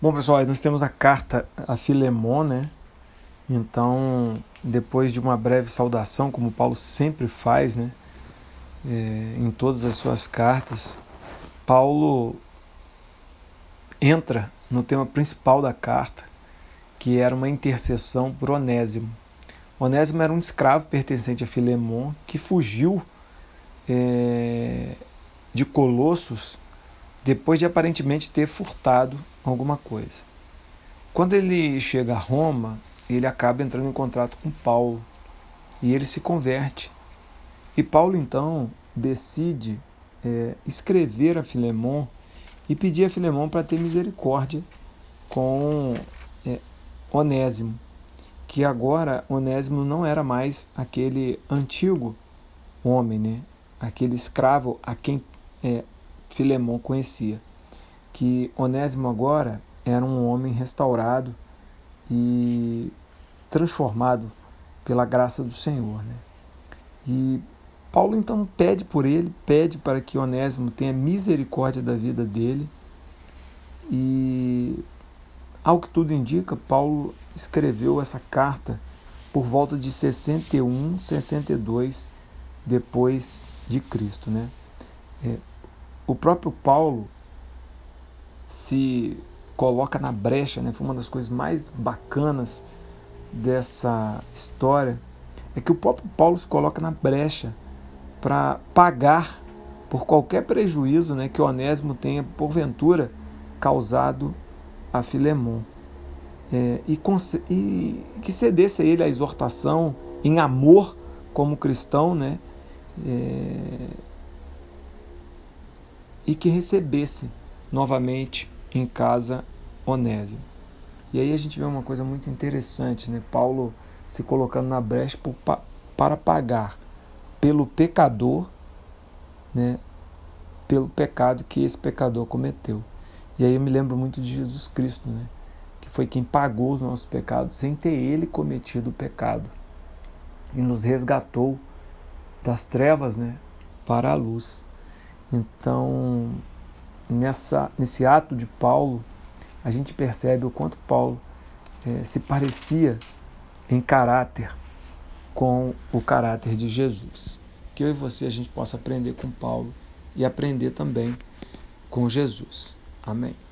Bom, pessoal, nós temos a carta a Filemon, né? Então, depois de uma breve saudação, como Paulo sempre faz, né? É, em todas as suas cartas, Paulo entra no tema principal da carta, que era uma intercessão por Onésimo. Onésimo era um escravo pertencente a Filemon que fugiu é, de Colossos depois de aparentemente ter furtado alguma coisa. Quando ele chega a Roma, ele acaba entrando em contato com Paulo e ele se converte. E Paulo então decide é, escrever a Filemon e pedir a Filemon para ter misericórdia com é, Onésimo, que agora Onésimo não era mais aquele antigo homem, né? aquele escravo a quem é, Filemon conhecia que Onésimo agora era um homem restaurado e transformado pela graça do Senhor. Né? E Paulo então pede por ele, pede para que Onésimo tenha misericórdia da vida dele. E, ao que tudo indica, Paulo escreveu essa carta por volta de 61, 62 depois de Cristo. Né? É, o próprio Paulo se coloca na brecha, né? Foi uma das coisas mais bacanas dessa história é que o próprio Paulo se coloca na brecha para pagar por qualquer prejuízo, né, que Onésimo tenha porventura causado a Filemon. É, e, e, que cedesse a ele a exortação em amor como cristão, né, é, e que recebesse novamente em casa Onésimo. E aí a gente vê uma coisa muito interessante, né? Paulo se colocando na brecha para pagar pelo pecador, né? Pelo pecado que esse pecador cometeu. E aí eu me lembro muito de Jesus Cristo, né? Que foi quem pagou os nossos pecados sem ter ele cometido o pecado e nos resgatou das trevas, né? Para a luz. Então, nessa, nesse ato de Paulo, a gente percebe o quanto Paulo é, se parecia em caráter com o caráter de Jesus. Que eu e você a gente possa aprender com Paulo e aprender também com Jesus. Amém.